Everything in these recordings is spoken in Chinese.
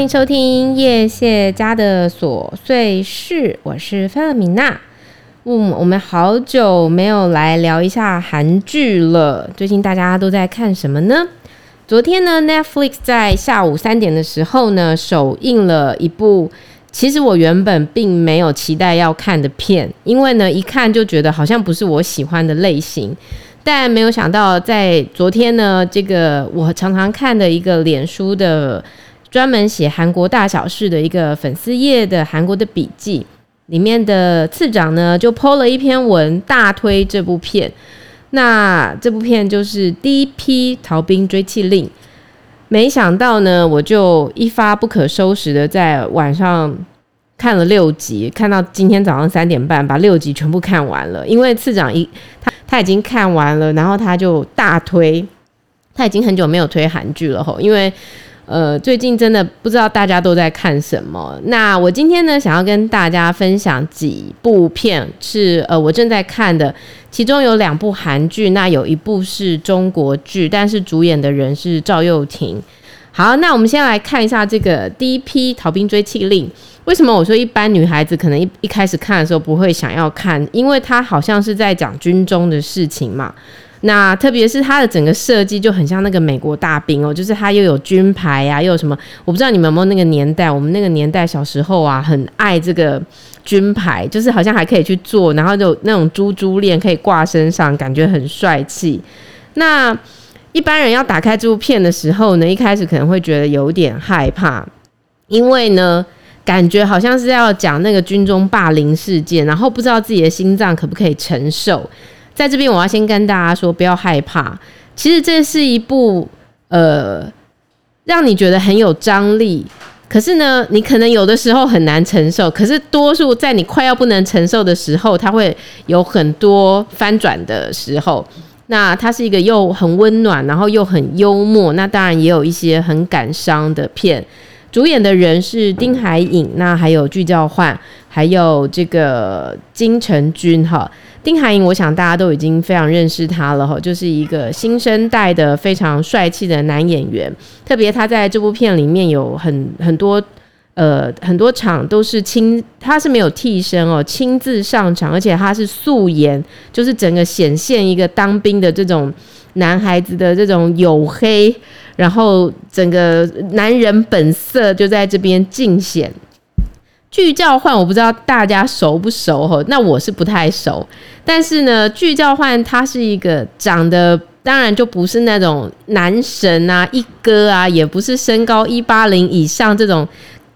欢迎收听叶谢家的琐碎事，我是菲勒米娜。嗯，我们好久没有来聊一下韩剧了。最近大家都在看什么呢？昨天呢，Netflix 在下午三点的时候呢，首映了一部其实我原本并没有期待要看的片，因为呢，一看就觉得好像不是我喜欢的类型。但没有想到，在昨天呢，这个我常常看的一个脸书的。专门写韩国大小事的一个粉丝页的韩国的笔记里面的次长呢，就 po 了一篇文，大推这部片。那这部片就是《第一批逃兵追缉令》。没想到呢，我就一发不可收拾的在晚上看了六集，看到今天早上三点半把六集全部看完了。因为次长一他他已经看完了，然后他就大推，他已经很久没有推韩剧了吼，因为。呃，最近真的不知道大家都在看什么。那我今天呢，想要跟大家分享几部片，是呃我正在看的，其中有两部韩剧，那有一部是中国剧，但是主演的人是赵又廷。好，那我们先来看一下这个第一批逃兵追缉令。为什么我说一般女孩子可能一一开始看的时候不会想要看？因为它好像是在讲军中的事情嘛。那特别是它的整个设计就很像那个美国大兵哦，就是它又有军牌呀、啊，又有什么？我不知道你们有没有那个年代，我们那个年代小时候啊，很爱这个军牌，就是好像还可以去做，然后就那种珠珠链可以挂身上，感觉很帅气。那一般人要打开这部片的时候呢，一开始可能会觉得有点害怕，因为呢，感觉好像是要讲那个军中霸凌事件，然后不知道自己的心脏可不可以承受。在这边，我要先跟大家说，不要害怕。其实这是一部呃，让你觉得很有张力，可是呢，你可能有的时候很难承受。可是多数在你快要不能承受的时候，它会有很多翻转的时候。那它是一个又很温暖，然后又很幽默。那当然也有一些很感伤的片。主演的人是丁海寅，那还有具教焕，还有这个金成均哈。丁海寅，我想大家都已经非常认识他了哈，就是一个新生代的非常帅气的男演员。特别他在这部片里面有很很多呃很多场都是亲，他是没有替身哦，亲自上场，而且他是素颜，就是整个显现一个当兵的这种男孩子的这种黝黑，然后整个男人本色就在这边尽显。具教换，我不知道大家熟不熟吼，那我是不太熟。但是呢，具教换他是一个长得当然就不是那种男神啊、一哥啊，也不是身高一八零以上这种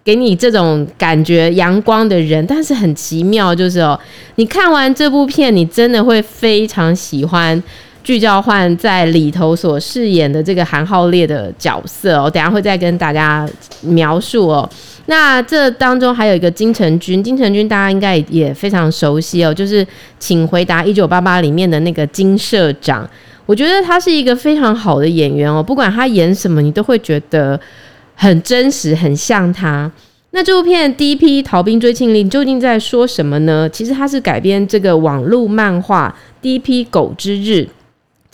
给你这种感觉阳光的人。但是很奇妙，就是哦，你看完这部片，你真的会非常喜欢具教焕在里头所饰演的这个韩浩烈的角色哦。等下会再跟大家描述哦。那这当中还有一个金成均，金成均大家应该也非常熟悉哦，就是《请回答一九八八》里面的那个金社长。我觉得他是一个非常好的演员哦，不管他演什么，你都会觉得很真实，很像他。那这部片《第一批逃兵追缉令》究竟在说什么呢？其实它是改编这个网络漫画《第一批狗之日》。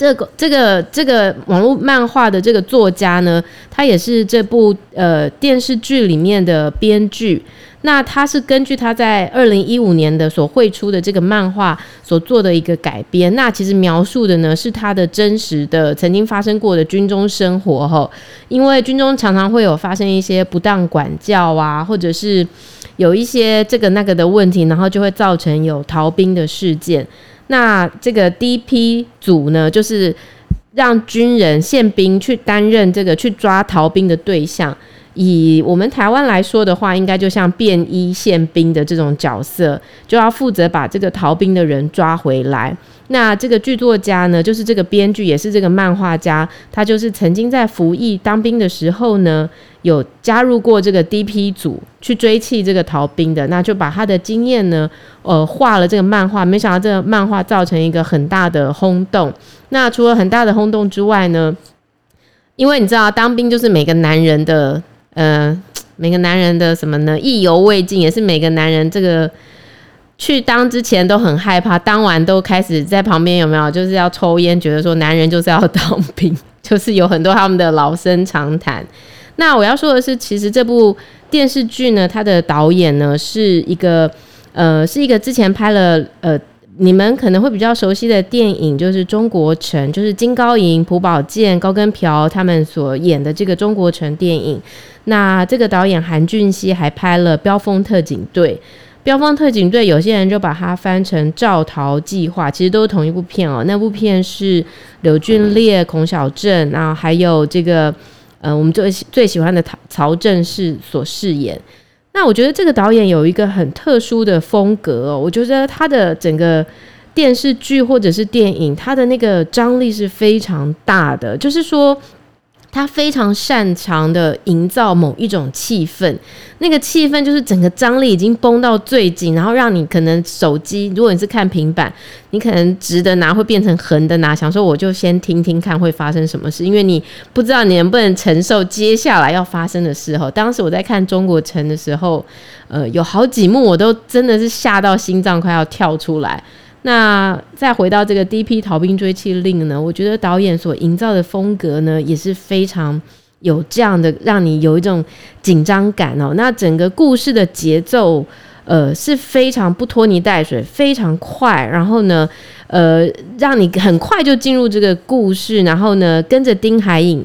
这个这个这个网络漫画的这个作家呢，他也是这部呃电视剧里面的编剧。那他是根据他在二零一五年的所绘出的这个漫画所做的一个改编。那其实描述的呢是他的真实的曾经发生过的军中生活哈。因为军中常常会有发生一些不当管教啊，或者是有一些这个那个的问题，然后就会造成有逃兵的事件。那这个第一批组呢，就是让军人宪兵去担任这个去抓逃兵的对象。以我们台湾来说的话，应该就像便衣宪兵的这种角色，就要负责把这个逃兵的人抓回来。那这个剧作家呢，就是这个编剧，也是这个漫画家，他就是曾经在服役当兵的时候呢，有加入过这个 DP 组去追缉这个逃兵的，那就把他的经验呢，呃，画了这个漫画。没想到这个漫画造成一个很大的轰动。那除了很大的轰动之外呢，因为你知道，当兵就是每个男人的，呃，每个男人的什么呢？意犹未尽，也是每个男人这个。去当之前都很害怕，当完都开始在旁边有没有就是要抽烟，觉得说男人就是要当兵，就是有很多他们的老生常谈。那我要说的是，其实这部电视剧呢，它的导演呢是一个呃，是一个之前拍了呃。你们可能会比较熟悉的电影就是《中国城》，就是金高银、朴宝剑、高跟瓢他们所演的这个《中国城》电影。那这个导演韩俊熙还拍了《飙风特警队》，《飙风特警队》有些人就把它翻成《赵逃计划》，其实都是同一部片哦。那部片是柳俊烈、孔晓振，然后还有这个呃，我们最最喜欢的曹曹正奭所饰演。那我觉得这个导演有一个很特殊的风格哦，我觉得他的整个电视剧或者是电影，他的那个张力是非常大的，就是说。他非常擅长的营造某一种气氛，那个气氛就是整个张力已经绷到最紧，然后让你可能手机，如果你是看平板，你可能直的拿会变成横的拿，想说我就先听听看会发生什么事，因为你不知道你能不能承受接下来要发生的时候。当时我在看《中国城》的时候，呃，有好几幕我都真的是吓到心脏快要跳出来。那再回到这个《D.P. 逃兵追缉令》呢，我觉得导演所营造的风格呢，也是非常有这样的让你有一种紧张感哦。那整个故事的节奏，呃，是非常不拖泥带水，非常快。然后呢，呃，让你很快就进入这个故事，然后呢，跟着丁海颖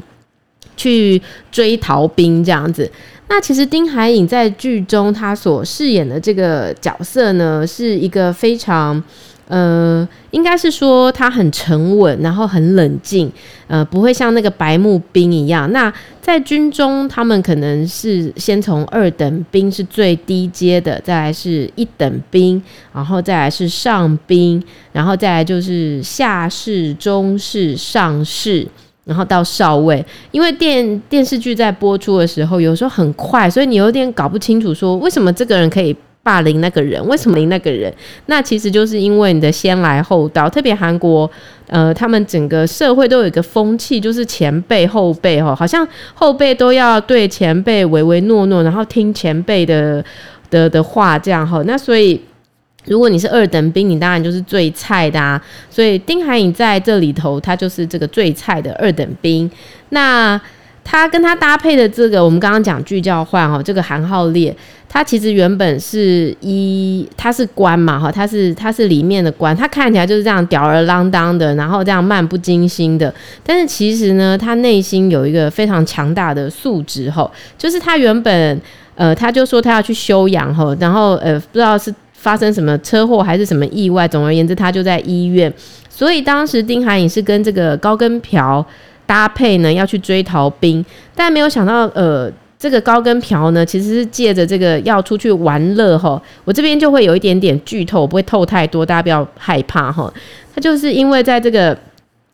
去追逃兵这样子。那其实丁海颖在剧中他所饰演的这个角色呢，是一个非常。呃，应该是说他很沉稳，然后很冷静，呃，不会像那个白木兵一样。那在军中，他们可能是先从二等兵是最低阶的，再来是一等兵，然后再来是上兵，然后再来就是下士、中士、上士，然后到少尉。因为电电视剧在播出的时候，有时候很快，所以你有点搞不清楚，说为什么这个人可以。霸凌那个人，为什么凌那个人？那其实就是因为你的先来后到，特别韩国，呃，他们整个社会都有一个风气，就是前辈后辈哈，好像后辈都要对前辈唯唯诺诺，然后听前辈的的的话这样哈。那所以，如果你是二等兵，你当然就是最菜的啊。所以丁海颖在这里头，他就是这个最菜的二等兵。那他跟他搭配的这个，我们刚刚讲具教焕哈，这个韩浩烈，他其实原本是一，他是官嘛哈，他是他是里面的官，他看起来就是这样吊儿郎当的，然后这样漫不经心的，但是其实呢，他内心有一个非常强大的素质哈，就是他原本呃，他就说他要去休养哈，然后呃，不知道是发生什么车祸还是什么意外，总而言之，他就在医院，所以当时丁海寅是跟这个高跟瓢。搭配呢，要去追逃兵，但没有想到，呃，这个高跟瓢呢，其实是借着这个要出去玩乐哈。我这边就会有一点点剧透，不会透太多，大家不要害怕哈。他就是因为在这个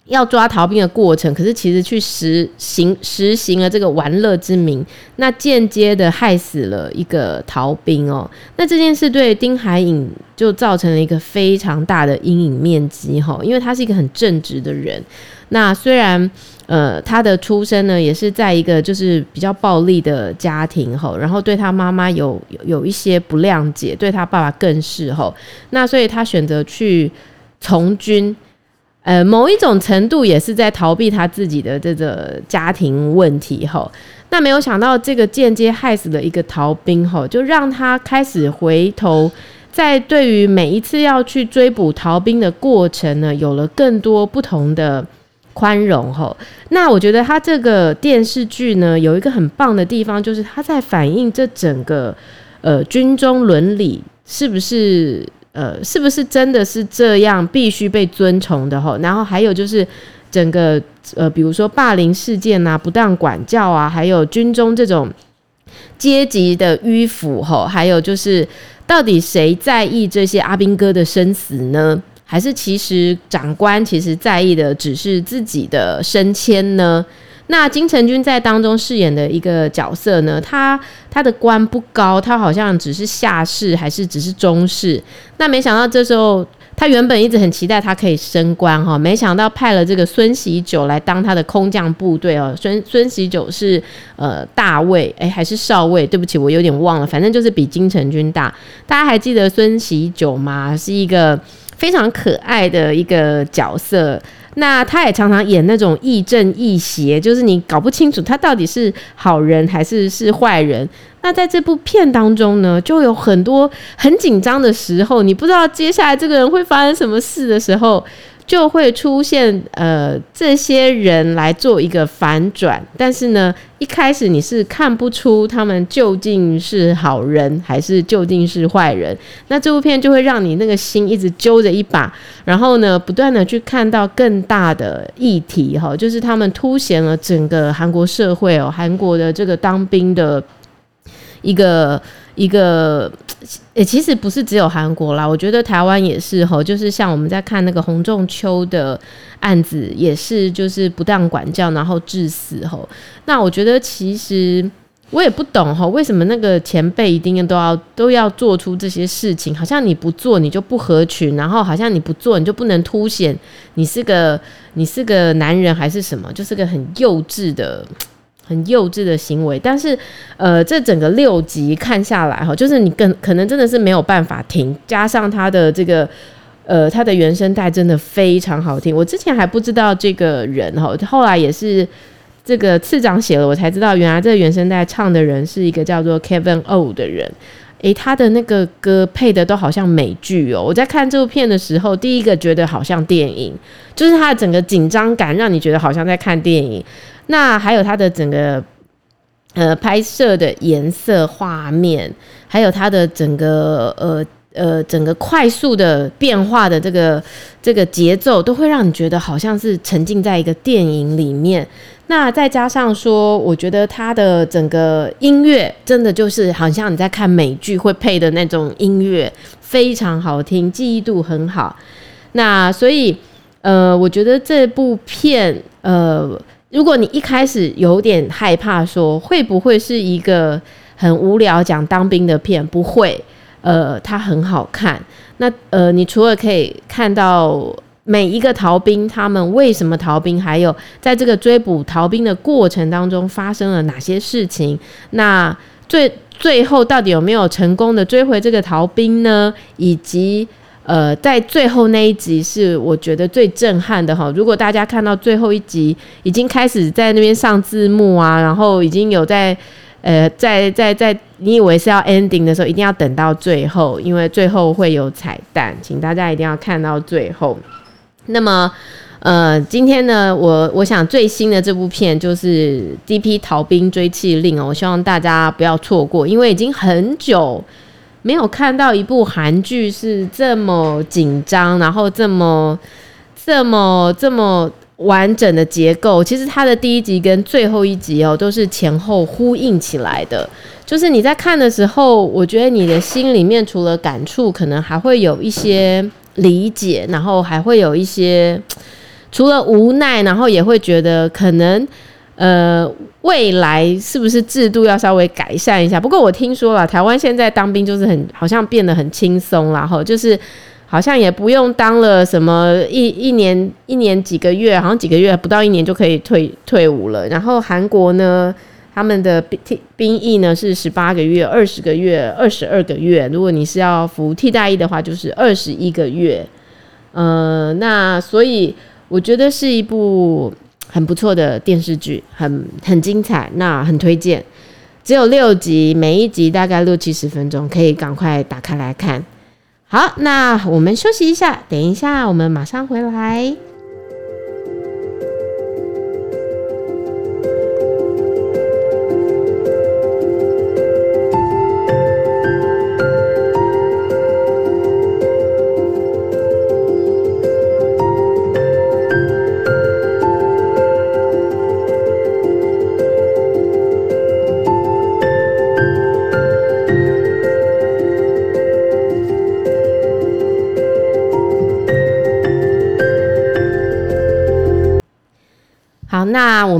要抓逃兵的过程，可是其实去实行实行了这个玩乐之名，那间接的害死了一个逃兵哦。那这件事对丁海寅就造成了一个非常大的阴影面积哈，因为他是一个很正直的人。那虽然，呃，他的出生呢，也是在一个就是比较暴力的家庭吼，然后对他妈妈有有一些不谅解，对他爸爸更是吼。那所以他选择去从军，呃，某一种程度也是在逃避他自己的这个家庭问题吼。那没有想到这个间接害死了一个逃兵吼，就让他开始回头，在对于每一次要去追捕逃兵的过程呢，有了更多不同的。宽容吼，那我觉得他这个电视剧呢，有一个很棒的地方，就是他在反映这整个呃军中伦理是不是呃是不是真的是这样必须被尊崇的吼，然后还有就是整个呃比如说霸凌事件啊、不当管教啊，还有军中这种阶级的迂腐吼，还有就是到底谁在意这些阿兵哥的生死呢？还是其实长官其实在意的只是自己的升迁呢？那金城君在当中饰演的一个角色呢，他他的官不高，他好像只是下士还是只是中士。那没想到这时候他原本一直很期待他可以升官哈，没想到派了这个孙喜久来当他的空降部队哦。孙孙喜久是呃大尉诶，还是少尉？对不起，我有点忘了，反正就是比金城君大。大家还记得孙喜久吗？是一个。非常可爱的一个角色，那他也常常演那种亦正亦邪，就是你搞不清楚他到底是好人还是是坏人。那在这部片当中呢，就有很多很紧张的时候，你不知道接下来这个人会发生什么事的时候。就会出现呃这些人来做一个反转，但是呢，一开始你是看不出他们究竟是好人还是究竟是坏人。那这部片就会让你那个心一直揪着一把，然后呢，不断的去看到更大的议题哈，就是他们凸显了整个韩国社会哦，韩国的这个当兵的一个。一个，也，其实不是只有韩国啦，我觉得台湾也是吼，就是像我们在看那个洪仲丘的案子，也是就是不当管教，然后致死吼。那我觉得其实我也不懂吼，为什么那个前辈一定都要都要做出这些事情？好像你不做你就不合群，然后好像你不做你就不能凸显你是个你是个男人还是什么，就是个很幼稚的。很幼稚的行为，但是，呃，这整个六集看下来哈，就是你更可能真的是没有办法听，加上他的这个，呃，他的原声带真的非常好听。我之前还不知道这个人哈，后来也是这个次长写了，我才知道原来这个原声带唱的人是一个叫做 Kevin O 的人。诶，他的那个歌配的都好像美剧哦。我在看这部片的时候，第一个觉得好像电影，就是他的整个紧张感让你觉得好像在看电影。那还有它的整个呃拍摄的颜色、画面，还有它的整个呃呃整个快速的变化的这个这个节奏，都会让你觉得好像是沉浸在一个电影里面。那再加上说，我觉得它的整个音乐真的就是好像你在看美剧会配的那种音乐，非常好听，记忆度很好。那所以呃，我觉得这部片呃。如果你一开始有点害怕，说会不会是一个很无聊讲当兵的片？不会，呃，它很好看。那呃，你除了可以看到每一个逃兵他们为什么逃兵，还有在这个追捕逃兵的过程当中发生了哪些事情？那最最后到底有没有成功的追回这个逃兵呢？以及呃，在最后那一集是我觉得最震撼的哈。如果大家看到最后一集已经开始在那边上字幕啊，然后已经有在呃在在在你以为是要 ending 的时候，一定要等到最后，因为最后会有彩蛋，请大家一定要看到最后。那么呃，今天呢，我我想最新的这部片就是《第一批逃兵追缉令》哦，我希望大家不要错过，因为已经很久。没有看到一部韩剧是这么紧张，然后这么、这么、这么完整的结构。其实它的第一集跟最后一集哦，都是前后呼应起来的。就是你在看的时候，我觉得你的心里面除了感触，可能还会有一些理解，然后还会有一些除了无奈，然后也会觉得可能。呃，未来是不是制度要稍微改善一下？不过我听说了，台湾现在当兵就是很好像变得很轻松，然后就是好像也不用当了什么一一年一年几个月，好像几个月不到一年就可以退退伍了。然后韩国呢，他们的兵兵役呢是十八个月、二十个月、二十二个月。如果你是要服替代役的话，就是二十一个月。呃，那所以我觉得是一部。很不错的电视剧，很很精彩，那很推荐。只有六集，每一集大概六七十分钟，可以赶快打开来看。好，那我们休息一下，等一下我们马上回来。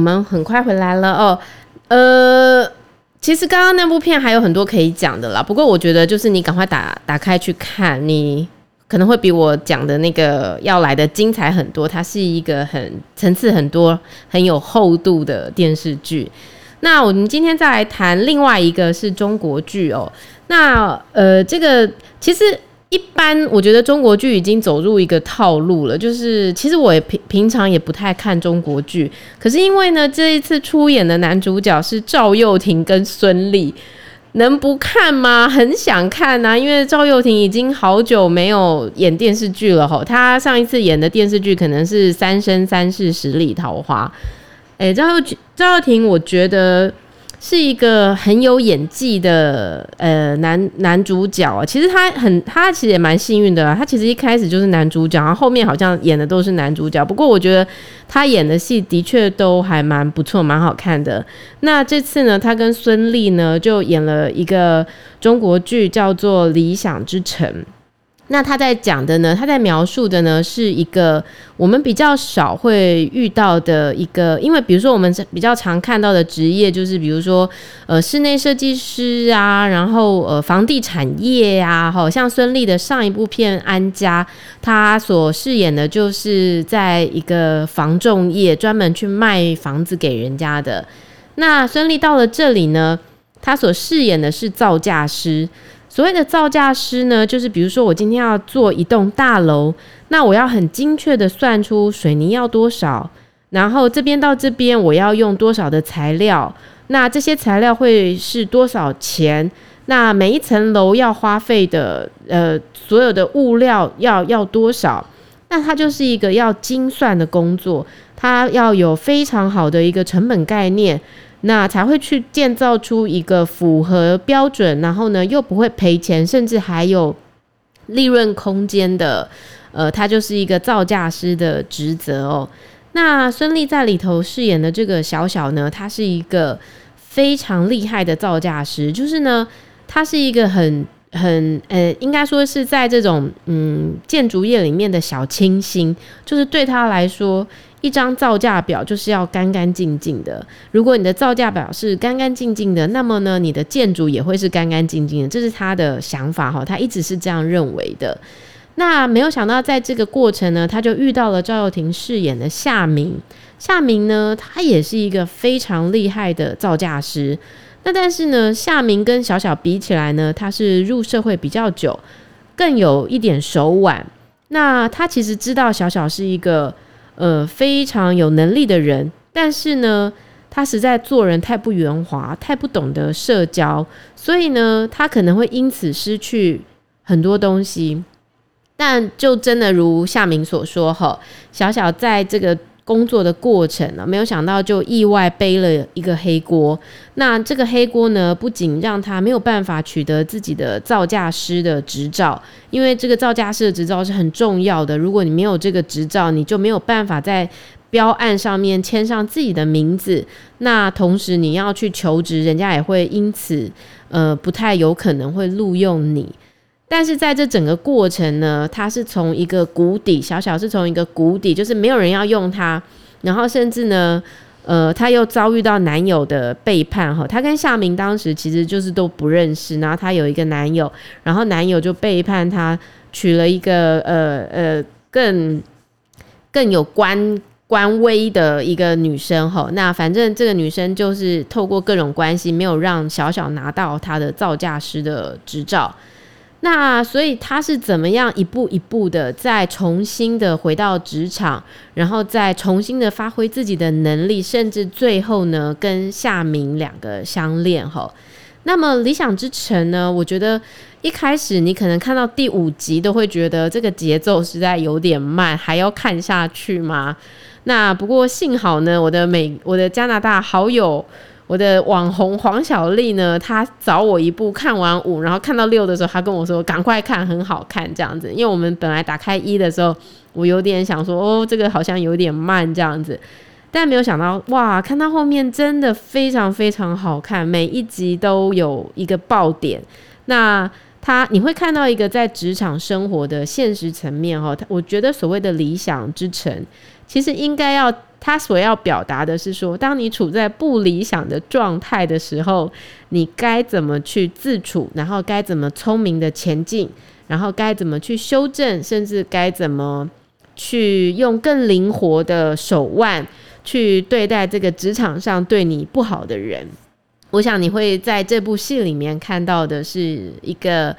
我们很快回来了哦，呃，其实刚刚那部片还有很多可以讲的啦。不过我觉得就是你赶快打打开去看，你可能会比我讲的那个要来的精彩很多。它是一个很层次很多、很有厚度的电视剧。那我们今天再来谈另外一个是中国剧哦。那呃，这个其实一般我觉得中国剧已经走入一个套路了，就是其实我也平平常也不太看中国剧，可是因为呢，这一次出演的男主角是赵又廷跟孙俪，能不看吗？很想看啊，因为赵又廷已经好久没有演电视剧了吼，他上一次演的电视剧可能是《三生三世十里桃花》。哎，赵又赵又廷，我觉得。是一个很有演技的呃男男主角啊，其实他很他其实也蛮幸运的，他其实一开始就是男主角，然后后面好像演的都是男主角。不过我觉得他演的戏的确都还蛮不错，蛮好看的。那这次呢，他跟孙俪呢就演了一个中国剧，叫做《理想之城》。那他在讲的呢，他在描述的呢，是一个我们比较少会遇到的一个，因为比如说我们比较常看到的职业，就是比如说呃室内设计师啊，然后呃房地产业呀，好像孙俪的上一部片《安家》，他所饰演的就是在一个房仲业，专门去卖房子给人家的。那孙俪到了这里呢，他所饰演的是造价师。所谓的造价师呢，就是比如说我今天要做一栋大楼，那我要很精确的算出水泥要多少，然后这边到这边我要用多少的材料，那这些材料会是多少钱？那每一层楼要花费的呃所有的物料要要多少？那它就是一个要精算的工作，它要有非常好的一个成本概念。那才会去建造出一个符合标准，然后呢又不会赔钱，甚至还有利润空间的，呃，他就是一个造价师的职责哦。那孙俪在里头饰演的这个小小呢，他是一个非常厉害的造价师，就是呢，他是一个很很呃，应该说是在这种嗯建筑业里面的小清新，就是对他来说。一张造价表就是要干干净净的。如果你的造价表是干干净净的，那么呢，你的建筑也会是干干净净的。这是他的想法哈，他一直是这样认为的。那没有想到，在这个过程呢，他就遇到了赵又廷饰演的夏明。夏明呢，他也是一个非常厉害的造价师。那但是呢，夏明跟小小比起来呢，他是入社会比较久，更有一点手腕。那他其实知道小小是一个。呃，非常有能力的人，但是呢，他实在做人太不圆滑，太不懂得社交，所以呢，他可能会因此失去很多东西。但就真的如夏明所说，哈，小小在这个。工作的过程呢，没有想到就意外背了一个黑锅。那这个黑锅呢，不仅让他没有办法取得自己的造价师的执照，因为这个造价师的执照是很重要的。如果你没有这个执照，你就没有办法在标案上面签上自己的名字。那同时你要去求职，人家也会因此呃不太有可能会录用你。但是在这整个过程呢，他是从一个谷底，小小是从一个谷底，就是没有人要用他，然后甚至呢，呃，他又遭遇到男友的背叛哈，他跟夏明当时其实就是都不认识，然后他有一个男友，然后男友就背叛他，娶了一个呃呃更更有官官威的一个女生哈，那反正这个女生就是透过各种关系，没有让小小拿到他的造价师的执照。那所以他是怎么样一步一步的再重新的回到职场，然后再重新的发挥自己的能力，甚至最后呢跟夏明两个相恋哈。那么理想之城呢，我觉得一开始你可能看到第五集都会觉得这个节奏实在有点慢，还要看下去吗？那不过幸好呢，我的美我的加拿大好友。我的网红黄小丽呢，她找我一部看完五，然后看到六的时候，她跟我说赶快看，很好看这样子。因为我们本来打开一的时候，我有点想说哦，这个好像有点慢这样子，但没有想到哇，看到后面真的非常非常好看，每一集都有一个爆点。那他你会看到一个在职场生活的现实层面哈，我觉得所谓的理想之城，其实应该要。他所要表达的是说，当你处在不理想的状态的时候，你该怎么去自处，然后该怎么聪明的前进，然后该怎么去修正，甚至该怎么去用更灵活的手腕去对待这个职场上对你不好的人。我想你会在这部戏里面看到的是一个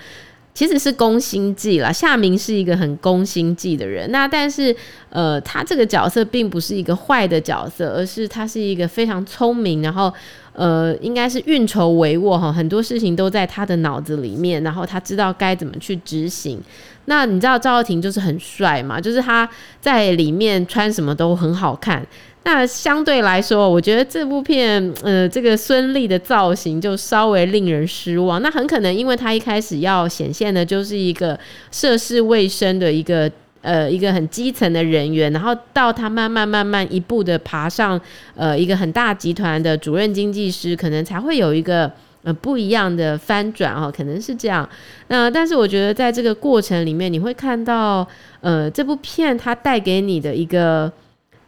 其实是宫心计啦，夏明是一个很宫心计的人。那但是，呃，他这个角色并不是一个坏的角色，而是他是一个非常聪明，然后，呃，应该是运筹帷幄哈，很多事情都在他的脑子里面，然后他知道该怎么去执行。那你知道赵又廷就是很帅嘛，就是他在里面穿什么都很好看。那相对来说，我觉得这部片，呃，这个孙俪的造型就稍微令人失望。那很可能因为她一开始要显现的就是一个涉世未深的一个，呃，一个很基层的人员，然后到他慢慢慢慢一步的爬上，呃，一个很大集团的主任经济师，可能才会有一个呃不一样的翻转哦，可能是这样。那但是我觉得在这个过程里面，你会看到，呃，这部片它带给你的一个。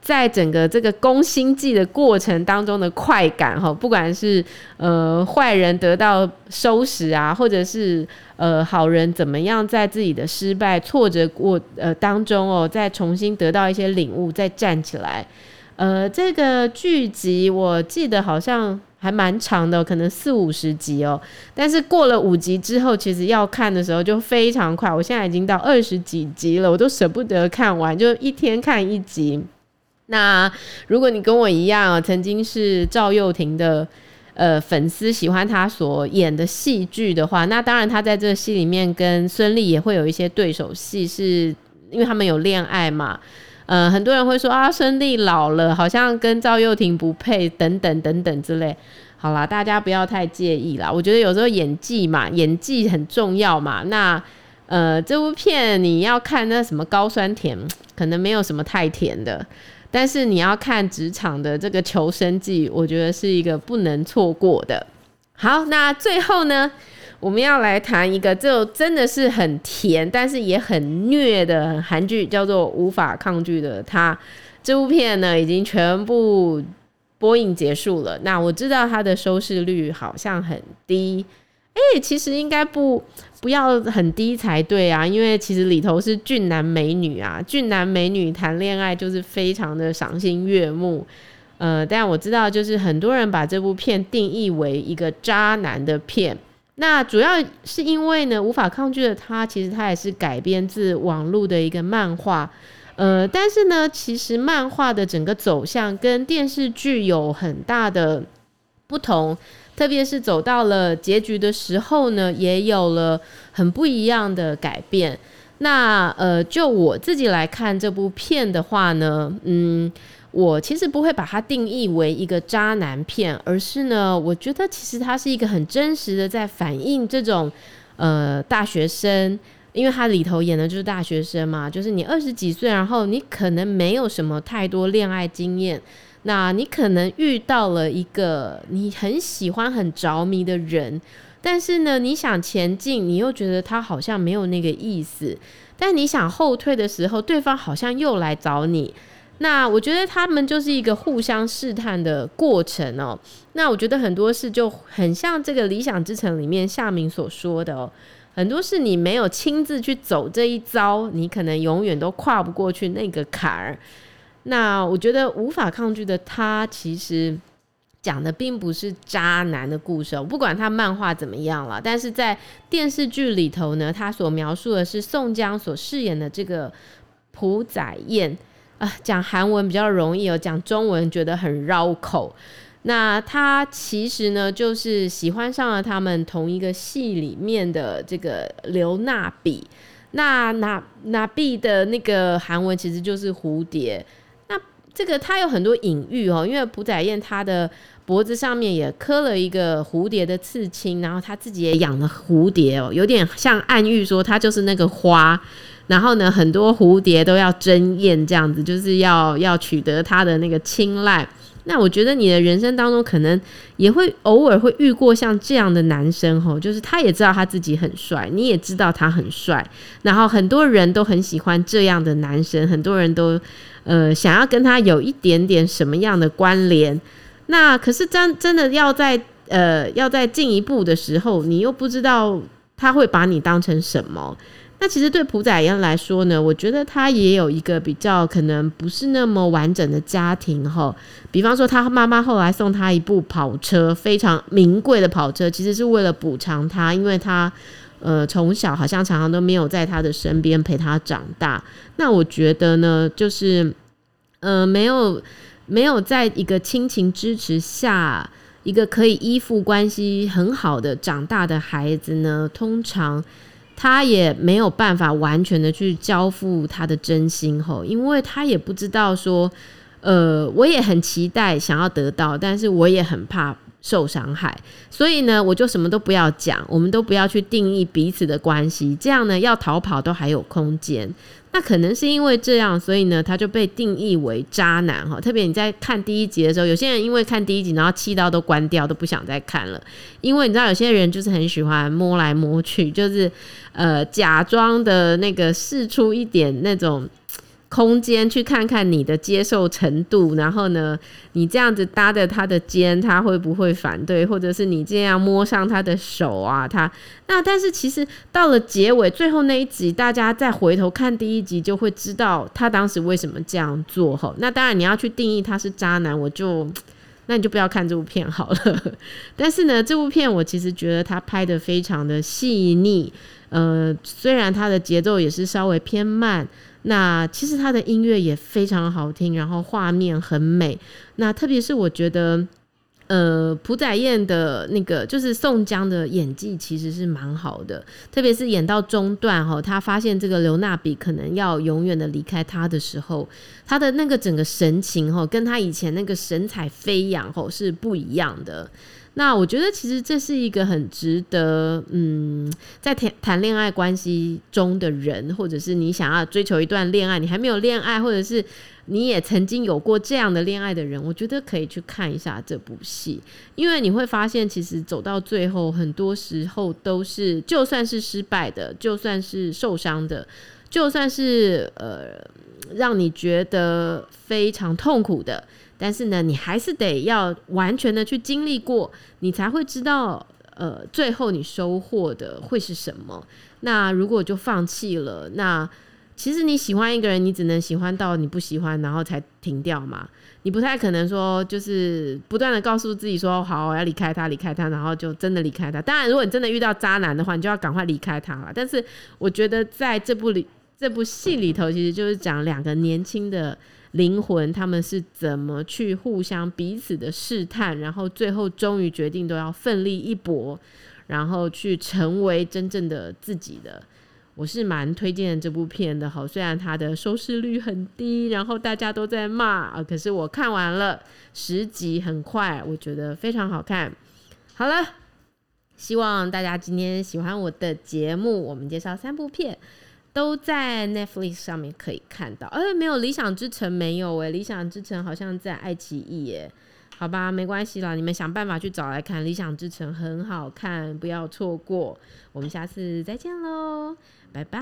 在整个这个宫心计的过程当中的快感哈，不管是呃坏人得到收拾啊，或者是呃好人怎么样在自己的失败挫折过呃当中哦，再重新得到一些领悟，再站起来。呃，这个剧集我记得好像还蛮长的，可能四五十集哦。但是过了五集之后，其实要看的时候就非常快。我现在已经到二十几集了，我都舍不得看完，就一天看一集。那如果你跟我一样，曾经是赵又廷的呃粉丝，喜欢他所演的戏剧的话，那当然他在这戏里面跟孙俪也会有一些对手戏，是因为他们有恋爱嘛。呃，很多人会说啊，孙俪老了，好像跟赵又廷不配，等等等等之类。好啦，大家不要太介意啦。我觉得有时候演技嘛，演技很重要嘛。那呃，这部片你要看那什么高酸甜，可能没有什么太甜的。但是你要看职场的这个求生计，我觉得是一个不能错过的。好，那最后呢，我们要来谈一个就真的是很甜，但是也很虐的韩剧，叫做《无法抗拒的他》。这部片呢，已经全部播映结束了。那我知道它的收视率好像很低。哎、其实应该不不要很低才对啊，因为其实里头是俊男美女啊，俊男美女谈恋爱就是非常的赏心悦目。呃，但我知道就是很多人把这部片定义为一个渣男的片，那主要是因为呢，无法抗拒的他，其实他也是改编自网络的一个漫画。呃，但是呢，其实漫画的整个走向跟电视剧有很大的不同。特别是走到了结局的时候呢，也有了很不一样的改变。那呃，就我自己来看这部片的话呢，嗯，我其实不会把它定义为一个渣男片，而是呢，我觉得其实它是一个很真实的在反映这种呃大学生，因为它里头演的就是大学生嘛，就是你二十几岁，然后你可能没有什么太多恋爱经验。那你可能遇到了一个你很喜欢、很着迷的人，但是呢，你想前进，你又觉得他好像没有那个意思。但你想后退的时候，对方好像又来找你。那我觉得他们就是一个互相试探的过程哦。那我觉得很多事就很像这个《理想之城》里面夏明所说的哦，很多事你没有亲自去走这一遭，你可能永远都跨不过去那个坎儿。那我觉得无法抗拒的他，其实讲的并不是渣男的故事哦。不管他漫画怎么样了，但是在电视剧里头呢，他所描述的是宋江所饰演的这个朴载彦啊。讲韩文比较容易哦，讲中文觉得很绕口。那他其实呢，就是喜欢上了他们同一个戏里面的这个刘娜比。那娜娜比的那个韩文其实就是蝴蝶。这个它有很多隐喻哦，因为朴载彦他的脖子上面也刻了一个蝴蝶的刺青，然后他自己也养了蝴蝶哦，有点像暗喻说他就是那个花，然后呢，很多蝴蝶都要争艳这样子，就是要要取得他的那个青睐。那我觉得你的人生当中可能也会偶尔会遇过像这样的男生吼，就是他也知道他自己很帅，你也知道他很帅，然后很多人都很喜欢这样的男生，很多人都呃想要跟他有一点点什么样的关联。那可是真真的要在呃要在进一步的时候，你又不知道他会把你当成什么。那其实对朴载彦来说呢，我觉得他也有一个比较可能不是那么完整的家庭哈。比方说，他妈妈后来送他一部跑车，非常名贵的跑车，其实是为了补偿他，因为他呃，从小好像常常都没有在他的身边陪他长大。那我觉得呢，就是呃，没有没有在一个亲情支持下，一个可以依附关系很好的长大的孩子呢，通常。他也没有办法完全的去交付他的真心吼，因为他也不知道说，呃，我也很期待想要得到，但是我也很怕受伤害，所以呢，我就什么都不要讲，我们都不要去定义彼此的关系，这样呢，要逃跑都还有空间。那可能是因为这样，所以呢，他就被定义为渣男哈。特别你在看第一集的时候，有些人因为看第一集，然后气到都关掉，都不想再看了。因为你知道，有些人就是很喜欢摸来摸去，就是呃，假装的那个试出一点那种。空间去看看你的接受程度，然后呢，你这样子搭着他的肩，他会不会反对？或者是你这样摸上他的手啊，他那但是其实到了结尾最后那一集，大家再回头看第一集，就会知道他当时为什么这样做。吼，那当然你要去定义他是渣男，我就那你就不要看这部片好了。但是呢，这部片我其实觉得它拍的非常的细腻，呃，虽然它的节奏也是稍微偏慢。那其实它的音乐也非常好听，然后画面很美。那特别是我觉得，呃，朴宰彦的那个就是宋江的演技其实是蛮好的，特别是演到中段哈，他发现这个刘娜比可能要永远的离开他的时候，他的那个整个神情哈，跟他以前那个神采飞扬哈是不一样的。那我觉得其实这是一个很值得，嗯，在谈谈恋爱关系中的人，或者是你想要追求一段恋爱，你还没有恋爱，或者是你也曾经有过这样的恋爱的人，我觉得可以去看一下这部戏，因为你会发现，其实走到最后，很多时候都是，就算是失败的，就算是受伤的，就算是呃，让你觉得非常痛苦的。但是呢，你还是得要完全的去经历过，你才会知道，呃，最后你收获的会是什么。那如果就放弃了，那其实你喜欢一个人，你只能喜欢到你不喜欢，然后才停掉嘛。你不太可能说，就是不断的告诉自己说，好，我要离开他，离开他，然后就真的离开他。当然，如果你真的遇到渣男的话，你就要赶快离开他了。但是我觉得在这部里，这部戏里头，其实就是讲两个年轻的。灵魂，他们是怎么去互相彼此的试探，然后最后终于决定都要奋力一搏，然后去成为真正的自己的。我是蛮推荐这部片的，好，虽然它的收视率很低，然后大家都在骂啊，可是我看完了十集，很快，我觉得非常好看。好了，希望大家今天喜欢我的节目，我们介绍三部片。都在 netflix 上面可以看到呃没有理想之城没有诶理想之城好像在爱奇艺耶。好吧没关系啦你们想办法去找来看理想之城很好看不要错过。我们下次再见喽拜拜。